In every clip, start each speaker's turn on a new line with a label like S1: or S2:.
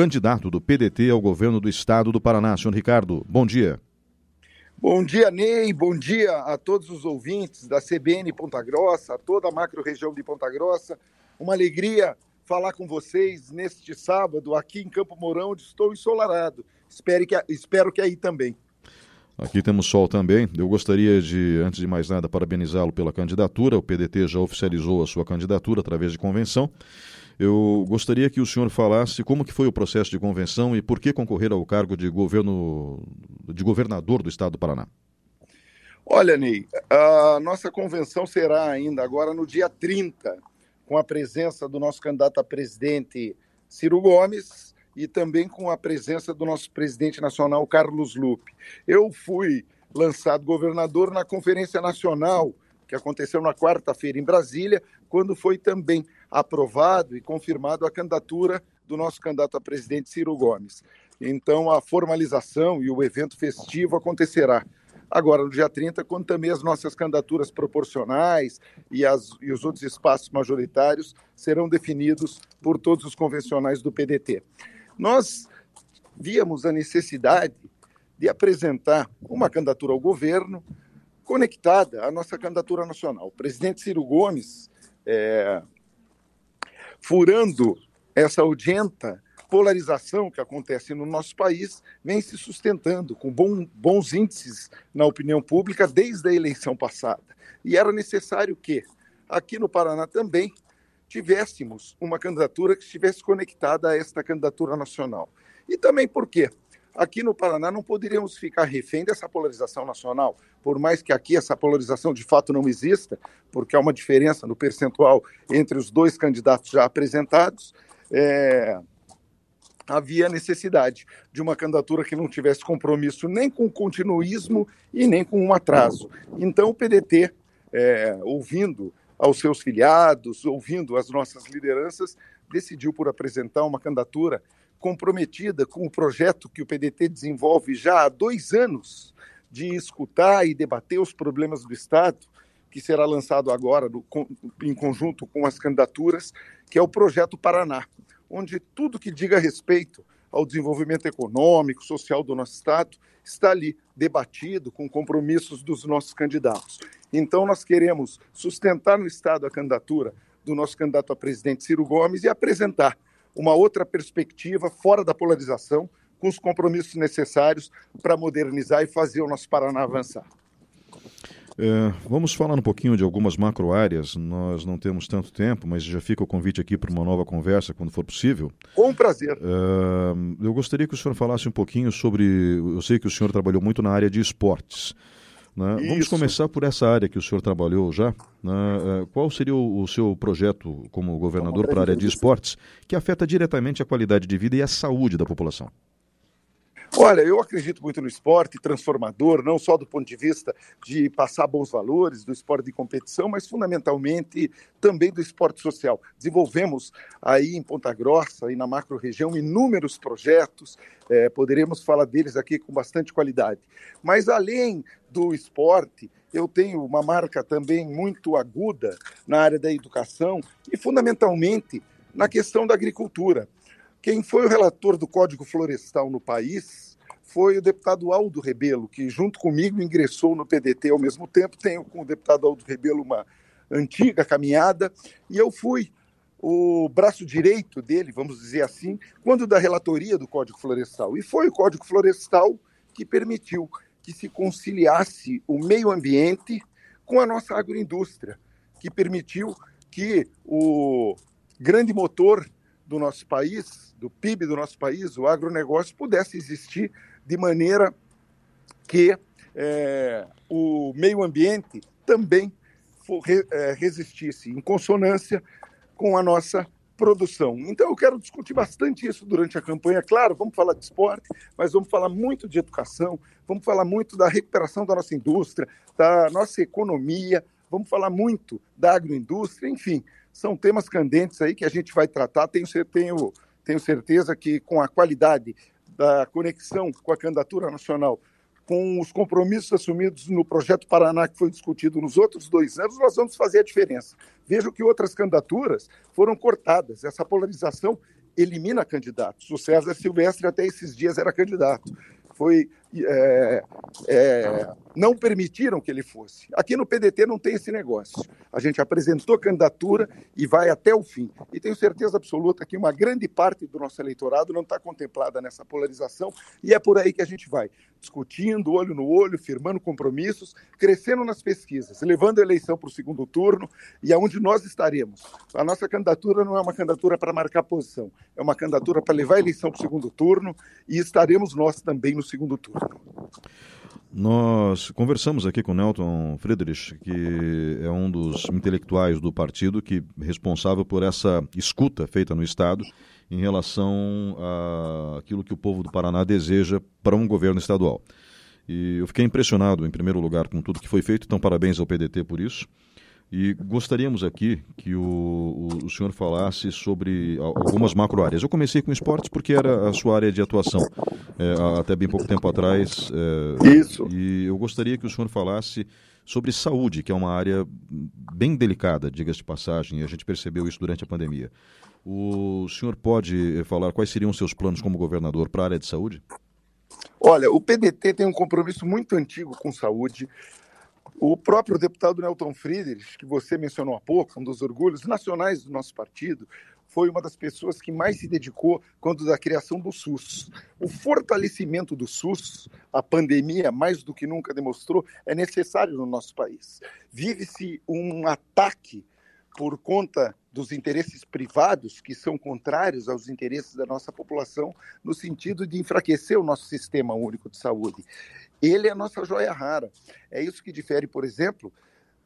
S1: candidato do PDT ao governo do estado do Paraná. Senhor Ricardo, bom dia.
S2: Bom dia, Ney. Bom dia a todos os ouvintes da CBN Ponta Grossa, a toda a macro-região de Ponta Grossa. Uma alegria falar com vocês neste sábado aqui em Campo Mourão, onde estou ensolarado. Espero que, espero que aí também.
S1: Aqui temos sol também. Eu gostaria de, antes de mais nada, parabenizá-lo pela candidatura. O PDT já oficializou a sua candidatura através de convenção. Eu gostaria que o senhor falasse como que foi o processo de convenção e por que concorrer ao cargo de governo de governador do estado do Paraná.
S2: Olha, Ney, a nossa convenção será ainda agora no dia 30, com a presença do nosso candidato a presidente Ciro Gomes e também com a presença do nosso presidente nacional Carlos Lupe. Eu fui lançado governador na Conferência Nacional, que aconteceu na quarta-feira em Brasília, quando foi também aprovado e confirmado a candidatura do nosso candidato a presidente Ciro Gomes. Então, a formalização e o evento festivo acontecerá agora no dia 30, quando também as nossas candidaturas proporcionais e, as, e os outros espaços majoritários serão definidos por todos os convencionais do PDT. Nós víamos a necessidade de apresentar uma candidatura ao governo conectada à nossa candidatura nacional. O presidente Ciro Gomes é, furando essa audienta polarização que acontece no nosso país, vem se sustentando com bom, bons índices na opinião pública desde a eleição passada. E era necessário que, aqui no Paraná também, tivéssemos uma candidatura que estivesse conectada a esta candidatura nacional. E também porque aqui no Paraná não poderíamos ficar refém dessa polarização nacional, por mais que aqui essa polarização de fato não exista, porque há uma diferença no percentual entre os dois candidatos já apresentados, é, havia necessidade de uma candidatura que não tivesse compromisso nem com continuismo e nem com um atraso. Então o PDT, é, ouvindo aos seus filiados, ouvindo as nossas lideranças, decidiu por apresentar uma candidatura comprometida com o projeto que o PDT desenvolve já há dois anos de escutar e debater os problemas do Estado, que será lançado agora no, em conjunto com as candidaturas, que é o Projeto Paraná, onde tudo que diga respeito ao desenvolvimento econômico, social do nosso Estado, está ali debatido com compromissos dos nossos candidatos. Então, nós queremos sustentar no Estado a candidatura do nosso candidato a presidente Ciro Gomes e apresentar uma outra perspectiva fora da polarização, com os compromissos necessários para modernizar e fazer o nosso Paraná avançar.
S1: É, vamos falar um pouquinho de algumas macro áreas. Nós não temos tanto tempo, mas já fica o convite aqui para uma nova conversa quando for possível.
S2: Com prazer.
S1: É, eu gostaria que o senhor falasse um pouquinho sobre. Eu sei que o senhor trabalhou muito na área de esportes. Né? Vamos começar por essa área que o senhor trabalhou já. Né? É, qual seria o, o, seu projeto como governador para a área de esportes que afeta diretamente a qualidade de vida e a saúde da população?
S2: Olha, eu acredito muito no esporte transformador, não só do ponto de vista de passar bons valores do esporte de competição, mas fundamentalmente também do esporte social. Desenvolvemos aí em Ponta Grossa e na macro-região inúmeros projetos, é, poderemos falar deles aqui com bastante qualidade. Mas além do esporte, eu tenho uma marca também muito aguda na área da educação e fundamentalmente na questão da agricultura. Quem foi o relator do Código Florestal no país foi o deputado Aldo Rebelo, que junto comigo ingressou no PDT ao mesmo tempo. Tenho com o deputado Aldo Rebelo uma antiga caminhada e eu fui o braço direito dele, vamos dizer assim, quando da relatoria do Código Florestal. E foi o Código Florestal que permitiu que se conciliasse o meio ambiente com a nossa agroindústria, que permitiu que o grande motor do nosso país, do PIB do nosso país, o agronegócio, pudesse existir de maneira que é, o meio ambiente também for, é, resistisse em consonância com a nossa produção. Então eu quero discutir bastante isso durante a campanha. Claro, vamos falar de esporte, mas vamos falar muito de educação, vamos falar muito da recuperação da nossa indústria, da nossa economia, vamos falar muito da agroindústria, enfim, são temas candentes aí que a gente vai tratar. Tenho, tenho, tenho certeza que com a qualidade da conexão com a candidatura nacional, com os compromissos assumidos no projeto Paraná, que foi discutido nos outros dois anos, nós vamos fazer a diferença. Vejo que outras candidaturas foram cortadas. Essa polarização elimina candidatos. O César Silvestre até esses dias era candidato. Foi é, é, não permitiram que ele fosse. Aqui no PDT não tem esse negócio. A gente apresentou candidatura e vai até o fim. E tenho certeza absoluta que uma grande parte do nosso eleitorado não está contemplada nessa polarização e é por aí que a gente vai, discutindo, olho no olho, firmando compromissos, crescendo nas pesquisas, levando a eleição para o segundo turno e aonde nós estaremos. A nossa candidatura não é uma candidatura para marcar posição, é uma candidatura para levar a eleição para o segundo turno e estaremos nós também no segundo turno.
S1: Nós conversamos aqui com Nelton Friedrich, que é um dos intelectuais do partido que é responsável por essa escuta feita no Estado em relação àquilo que o povo do Paraná deseja para um governo estadual. E eu fiquei impressionado, em primeiro lugar, com tudo que foi feito, então parabéns ao PDT por isso. E gostaríamos aqui que o, o, o, senhor falasse sobre algumas macro áreas. Eu comecei com esportes porque era a sua área de atuação, é, até bem pouco tempo atrás.
S2: É, Isso.
S1: E eu gostaria que o senhor falasse sobre saúde, que é uma área bem delicada, diga-se de passagem, e a gente percebeu isso durante a pandemia. O senhor pode falar quais seriam os seus planos como governador para a área de saúde?
S2: Olha, o PDT tem um compromisso muito antigo com saúde. O próprio deputado Nelton Friedrich, que você mencionou há pouco, um dos orgulhos nacionais do nosso partido, foi uma das pessoas que mais se dedicou quando da criação do SUS. O fortalecimento do SUS, a pandemia mais do que nunca demonstrou, é necessário no nosso país. Vive-se um ataque por conta dos interesses privados que são contrários aos interesses da nossa população no sentido de enfraquecer o nosso sistema único de saúde. Ele é a nossa joia rara. É isso que difere, por exemplo,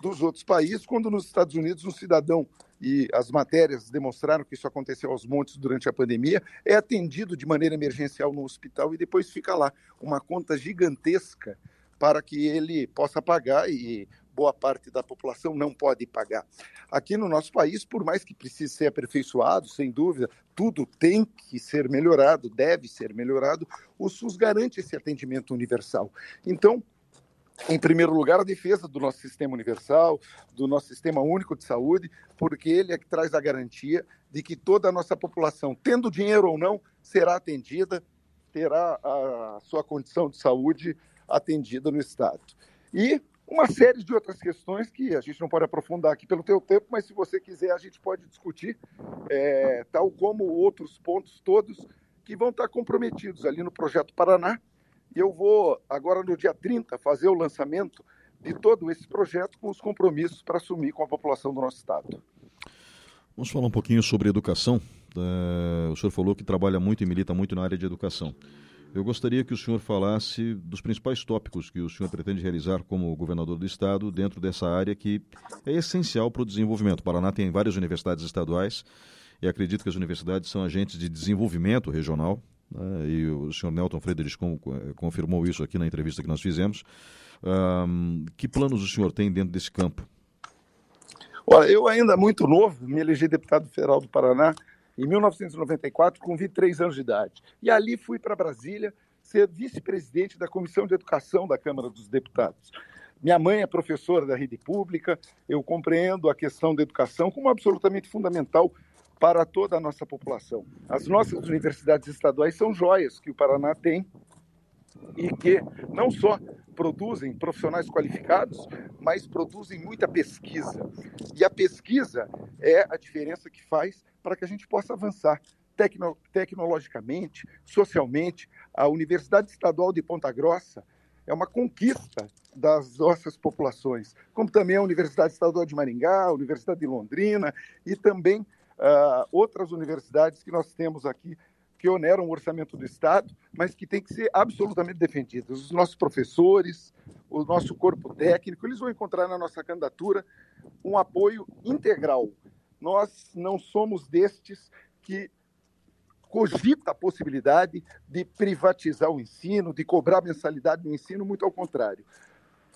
S2: dos outros países, quando nos Estados Unidos um cidadão, e as matérias demonstraram que isso aconteceu aos montes durante a pandemia, é atendido de maneira emergencial no hospital e depois fica lá uma conta gigantesca para que ele possa pagar e boa parte da população não pode pagar. Aqui no nosso país, por mais que precise ser aperfeiçoado, sem dúvida, tudo tem que ser melhorado, deve ser melhorado, o SUS garante esse atendimento universal. Então, em primeiro lugar, a defesa do nosso sistema universal, do nosso sistema único de saúde, porque ele é que traz a garantia de que toda a nossa população, tendo dinheiro ou não, será atendida, terá a sua condição de saúde atendida no Estado. E uma série de outras questões que a gente não pode aprofundar aqui pelo teu tempo, mas se você quiser a gente pode discutir, é, tal como outros pontos todos que vão estar comprometidos ali no Projeto Paraná. E eu vou, agora no dia 30, fazer o lançamento de todo esse projeto com os compromissos para assumir com a população do nosso Estado.
S1: Vamos falar um pouquinho sobre educação. É, o senhor falou que trabalha muito e milita muito na área de educação. Eu gostaria que o senhor falasse dos principais tópicos que o senhor pretende realizar como governador do estado dentro dessa área que é essencial para o desenvolvimento. O Paraná tem várias universidades estaduais e acredito que as universidades são agentes de desenvolvimento regional. Né? E o senhor Nelton Friedrich confirmou isso aqui na entrevista que nós fizemos. Um, que planos o senhor tem dentro desse campo?
S2: Olha, eu ainda muito novo, me elegi deputado federal do Paraná em 1994, com 23 anos de idade. E ali fui para Brasília ser vice-presidente da Comissão de Educação da Câmara dos Deputados. Minha mãe é professora da rede pública, eu compreendo a questão da educação como absolutamente fundamental para toda a nossa população. As nossas universidades estaduais são joias que o Paraná tem e que não só produzem profissionais qualificados, mas produzem muita pesquisa. E a pesquisa é a diferença que faz para que a gente possa avançar tecno tecnologicamente, socialmente. A Universidade Estadual de Ponta Grossa é uma conquista das nossas populações, como também a Universidade Estadual de Maringá, a Universidade de Londrina e também uh, outras universidades que nós temos aqui que oneram o orçamento do Estado, mas que tem que ser absolutamente defendidas. Os nossos professores, o nosso corpo técnico, eles vão encontrar na nossa candidatura um apoio integral. Nós não somos destes que cogita a possibilidade de privatizar o ensino, de cobrar mensalidade no ensino, muito ao contrário.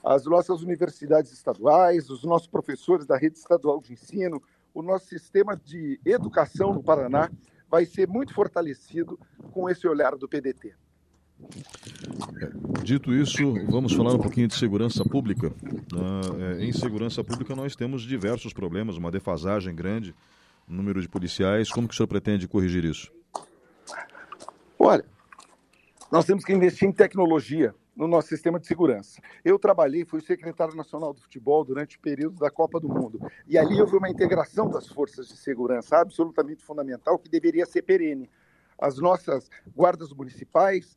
S2: As nossas universidades estaduais, os nossos professores da rede estadual de ensino, o nosso sistema de educação no Paraná vai ser muito fortalecido com esse olhar do PDT.
S1: Dito isso, vamos falar um pouquinho de segurança pública. Uh, em segurança pública nós temos diversos problemas, uma defasagem grande, número de policiais. Como que o senhor pretende corrigir isso?
S2: Olha, nós temos que investir em tecnologia no nosso sistema de segurança. Eu trabalhei, fui secretário nacional do futebol durante o período da Copa do Mundo. E ali houve uma integração das forças de segurança absolutamente fundamental que deveria ser perene. As nossas guardas municipais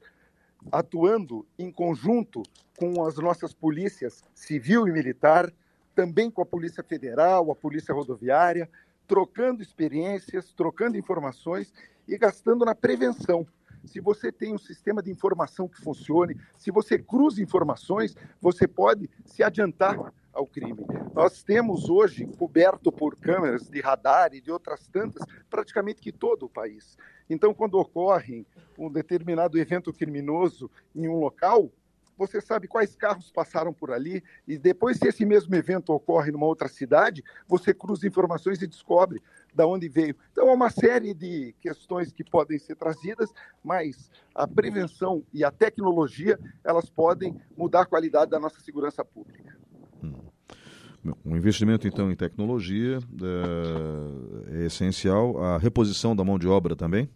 S2: atuando em conjunto com as nossas polícias civil e militar, também com a Polícia Federal, a Polícia Rodoviária, trocando experiências, trocando informações e gastando na prevenção se você tem um sistema de informação que funcione, se você cruza informações, você pode se adiantar ao crime. Nós temos hoje, coberto por câmeras de radar e de outras tantas, praticamente que todo o país. Então, quando ocorre um determinado evento criminoso em um local, você sabe quais carros passaram por ali, e depois, se esse mesmo evento ocorre numa outra cidade, você cruza informações e descobre da onde veio. Então, é uma série de questões que podem ser trazidas, mas a prevenção e a tecnologia, elas podem mudar a qualidade da nossa segurança pública. Hum.
S1: Um investimento, então, em tecnologia é, é essencial. A reposição da mão de obra também?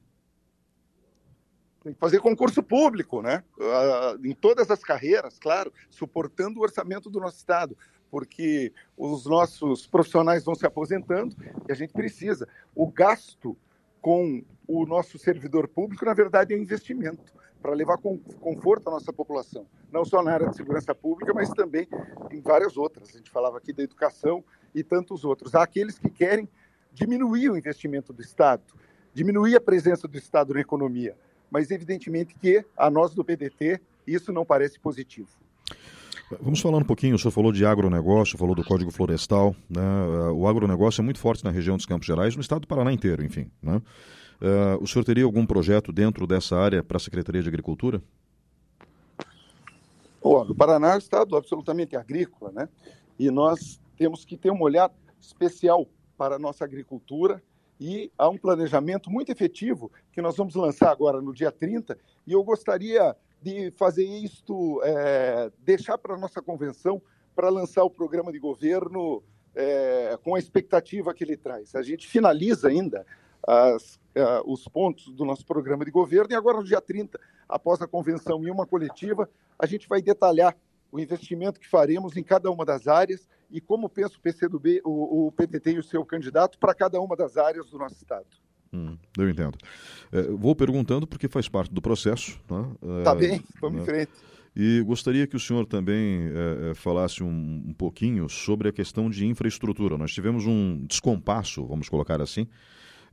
S2: Tem que fazer concurso público, né? Uh, em todas as carreiras, claro, suportando o orçamento do nosso Estado, porque os nossos profissionais vão se aposentando e a gente precisa. O gasto com o nosso servidor público, na verdade, é um investimento para levar conforto à nossa população, não só na área de segurança pública, mas também em várias outras. A gente falava aqui da educação e tantos outros. Há aqueles que querem diminuir o investimento do Estado, diminuir a presença do Estado na economia mas evidentemente que a nós do PDT isso não parece positivo.
S1: Vamos falar um pouquinho, o senhor falou de agronegócio, falou do Código Florestal, né? o agronegócio é muito forte na região dos Campos Gerais, no estado do Paraná inteiro, enfim. Né? Uh, o senhor teria algum projeto dentro dessa área para a Secretaria de Agricultura?
S2: O Paraná é um estado absolutamente agrícola, né? E nós temos que ter um olhar especial para a nossa agricultura e há um planejamento muito efetivo que nós vamos lançar agora no dia 30 e eu gostaria de fazer isto, é, deixar para a nossa convenção para lançar o programa de governo é, com a expectativa que ele traz. A gente finaliza ainda as, uh, os pontos do nosso programa de governo e agora no dia 30, após a convenção e uma coletiva, a gente vai detalhar o investimento que faremos em cada uma das áreas e como pensa o PCdoB, o, o PTT e o seu candidato para cada uma das áreas do nosso Estado.
S1: Hum, eu entendo. É, vou perguntando porque faz parte do processo. Tá,
S2: é, tá bem, vamos né? em frente.
S1: E gostaria que o senhor também é, é, falasse um, um, pouquinho sobre a questão de infraestrutura. Nós tivemos um descompasso, vamos colocar assim,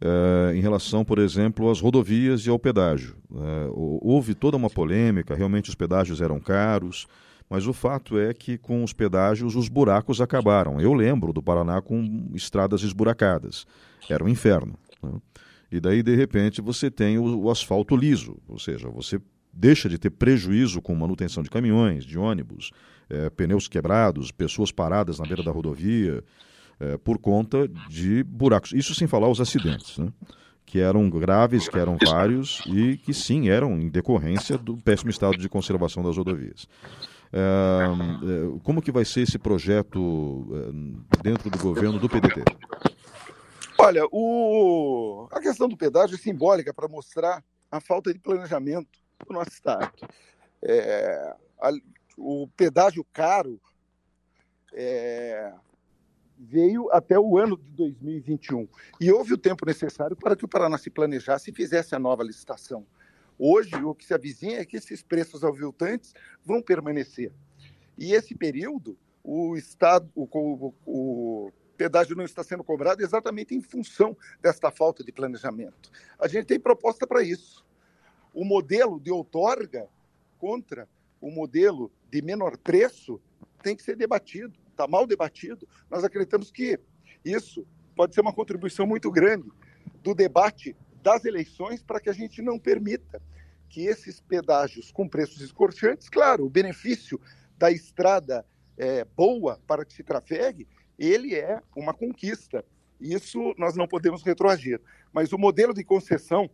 S1: é, em relação, por exemplo, às rodovias e ao pedágio. É, houve toda uma polêmica, realmente os pedágios eram caros, mas o fato é que com os pedágios os buracos acabaram. Eu lembro do Paraná com estradas esburacadas. Era um inferno. Né? E daí, de repente, você tem o, o asfalto liso, ou seja, você deixa de ter prejuízo com manutenção de caminhões, de ônibus, é, pneus quebrados, pessoas paradas na beira da rodovia, é, por conta de buracos. Isso sem falar os acidentes, né? que eram graves, que eram vários e que sim eram em decorrência do péssimo estado de conservação das rodovias. É, como que vai ser esse projeto é, dentro do governo do PDT?
S2: Olha, o... a questão do pedágio é simbólica para mostrar a falta de planejamento do nosso Estado. É... A... O pedágio caro é... veio até o ano de 2021 e houve o tempo necessário para que o Paraná se planejasse e fizesse a nova licitação. Hoje, o que se avizinha é que esses preços aviltantes vão permanecer. E esse período, o Estado, o, o, o pedágio não está sendo cobrado exatamente em função desta falta de planejamento. A gente tem proposta para isso. O modelo de outorga contra o modelo de menor preço tem que ser debatido, está mal debatido. Nós acreditamos que isso pode ser uma contribuição muito grande do debate das eleições para que a gente não permita que esses pedágios com preços escorchantes, claro, o benefício da estrada é, boa para que se trafegue, ele é uma conquista. Isso nós não podemos retroagir. Mas o modelo de concessão,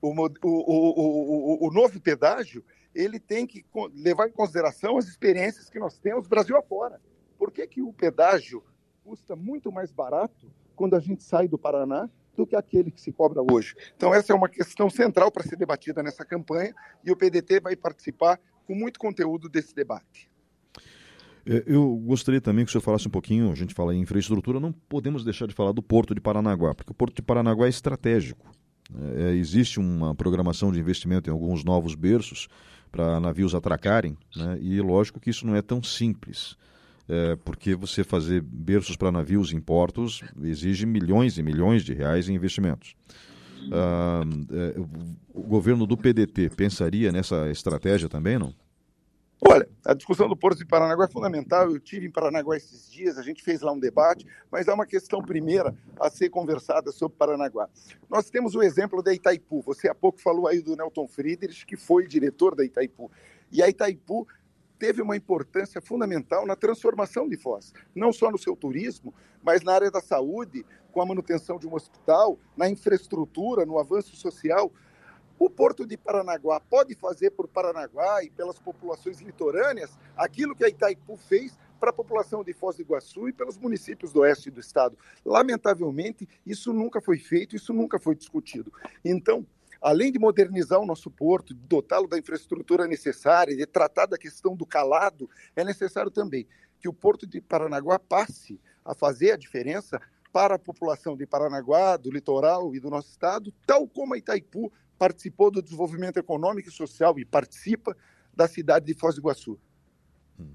S2: o, o, o, o, novo pedágio, ele tem que levar em consideração as experiências que nós temos Brasil afora. Por que, que o pedágio custa muito mais barato quando a gente sai do Paraná do que aquele que se cobra hoje. Então, essa é uma questão central para ser debatida nessa campanha e o PDT vai participar com muito conteúdo desse debate.
S1: É, eu gostaria também que o senhor falasse um pouquinho, a gente fala em infraestrutura, não podemos deixar de falar do Porto de Paranaguá, porque o Porto de Paranaguá é estratégico. É, é existe uma programação de investimento em alguns novos berços para navios atracarem, né? e lógico que isso não é tão simples. É, porque você fazer berços para navios em portos exige milhões e milhões de reais em investimentos. Ah, é, o governo do PDT pensaria nessa estratégia também, não?
S2: Olha, a discussão do Porto de Paranaguá é fundamental. Eu tive em Paranaguá esses dias, a gente fez lá um debate, mas há uma questão primeira a ser conversada sobre Paranaguá. Nós temos o exemplo da Itaipu. Você há pouco falou aí do Nelton Friedrich, que foi diretor da Itaipu. E a Itaipu teve uma importância fundamental na transformação de Foz, não só no seu turismo, mas na área da saúde, com a manutenção de um hospital, na infraestrutura, no avanço social. O Porto de Paranaguá pode fazer por Paranaguá e pelas populações litorâneas aquilo que a Itaipu fez para a população de Foz do Iguaçu e pelos municípios do oeste do estado. Lamentavelmente, isso nunca foi feito, isso nunca foi discutido. Então, além de modernizar o nosso porto, de dotá-lo da infraestrutura necessária, de tratar da questão do calado, é necessário também que o Porto de Paranaguá passe a fazer a diferença para a população de Paranaguá, do litoral e do nosso estado, tal como a Itaipu participou do desenvolvimento econômico e social e participa da cidade de Foz do Iguaçu.
S1: Hum.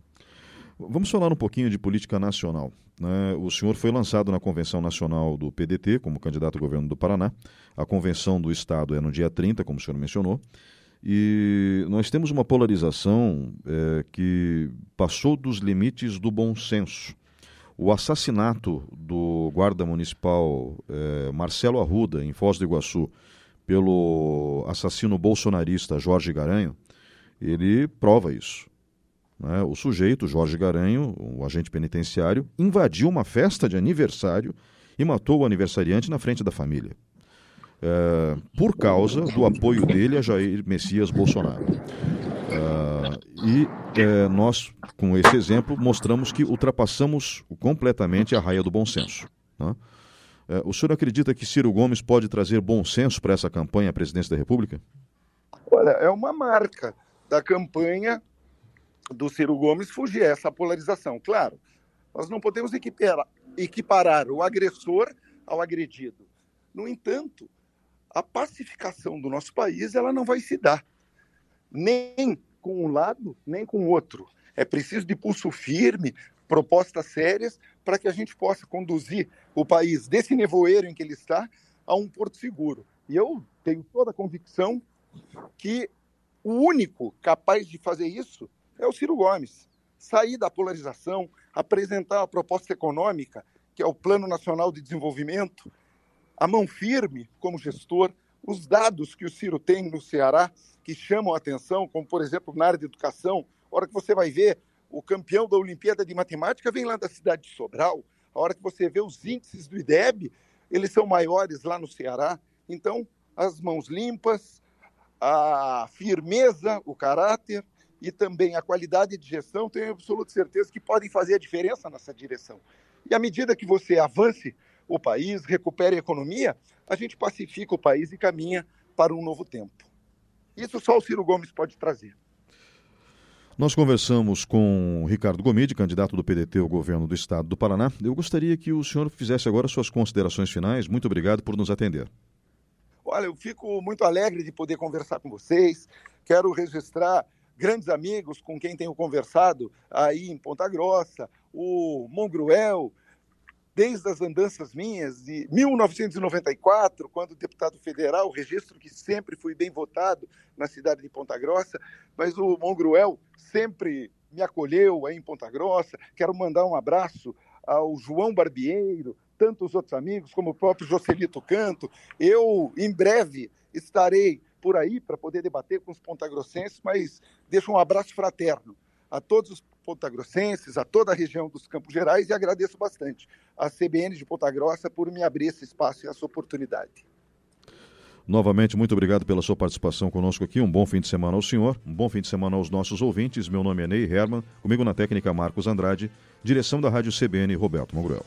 S1: Vamos falar um pouquinho de política nacional. Né? O senhor foi lançado na Convenção Nacional do PDT como candidato ao governo do Paraná. A convenção do Estado é no dia 30, como o senhor mencionou. E nós temos uma polarização é, que passou dos limites do bom senso. O assassinato do guarda municipal é, Marcelo Arruda, em Foz do Iguaçu, pelo assassino bolsonarista Jorge Garanho, ele prova isso. Né? O sujeito, Jorge Garanho, o agente penitenciário, invadiu uma festa de aniversário e matou o aniversariante na frente da família. É, por causa do apoio dele a Jair Messias Bolsonaro. É, e é, nós, com esse exemplo, mostramos que ultrapassamos completamente a raia do bom senso. Né? O senhor acredita que Ciro Gomes pode trazer bom senso para essa campanha à presidência da República?
S2: Olha, é uma marca da campanha do Ciro Gomes fugir a essa polarização. Claro, nós não podemos equiparar, equiparar o agressor ao agredido. No entanto, a pacificação do nosso país ela não vai se dar nem com um lado nem com o outro. É preciso de pulso firme, propostas sérias para que a gente possa conduzir o país desse nevoeiro em que ele está a um porto seguro. E eu tenho toda a convicção que o único capaz de fazer isso é o Ciro Gomes. Sair da polarização, apresentar a proposta econômica, que é o Plano Nacional de Desenvolvimento, a mão firme como gestor, os dados que o Ciro tem no Ceará que chamam a atenção, como por exemplo na área de educação, a hora que você vai ver o campeão da Olimpíada de Matemática vem lá da cidade de Sobral. A hora que você vê os índices do IDEB, eles são maiores lá no Ceará. Então, as mãos limpas, a firmeza, o caráter e também a qualidade de gestão, tenho absoluta certeza que podem fazer a diferença nessa direção. E à medida que você avance o país, recupere a economia, a gente pacifica o país e caminha para um novo tempo. Isso só o Ciro Gomes pode trazer.
S1: Nós conversamos com Ricardo Gomide, candidato do PDT ao governo do estado do Paraná. Eu gostaria que o senhor fizesse agora suas considerações finais. Muito obrigado por nos atender.
S2: Olha, eu fico muito alegre de poder conversar com vocês. Quero registrar grandes amigos com quem tenho conversado aí em Ponta Grossa, o Mongruel, desde as andanças minhas de 1994, quando deputado federal, registro que sempre fui bem votado na cidade de Ponta Grossa, mas o Mongruel sempre me acolheu aí em Ponta Grossa. Quero mandar um abraço ao João Barbieiro, tantos outros amigos, como o próprio Joselito Canto. Eu, em breve, estarei por aí para poder debater com os pontagrossenses, mas deixo um abraço fraterno a todos os pontagrossenses, a toda a região dos Campos Gerais e agradeço bastante a CBN de Ponta Grossa por me abrir esse espaço e essa oportunidade.
S1: Novamente, muito obrigado pela sua participação conosco aqui. Um bom fim de semana ao senhor, um bom fim de semana aos nossos ouvintes. Meu nome é Ney Herman, comigo na técnica Marcos Andrade, direção da Rádio CBN Roberto Mogruel.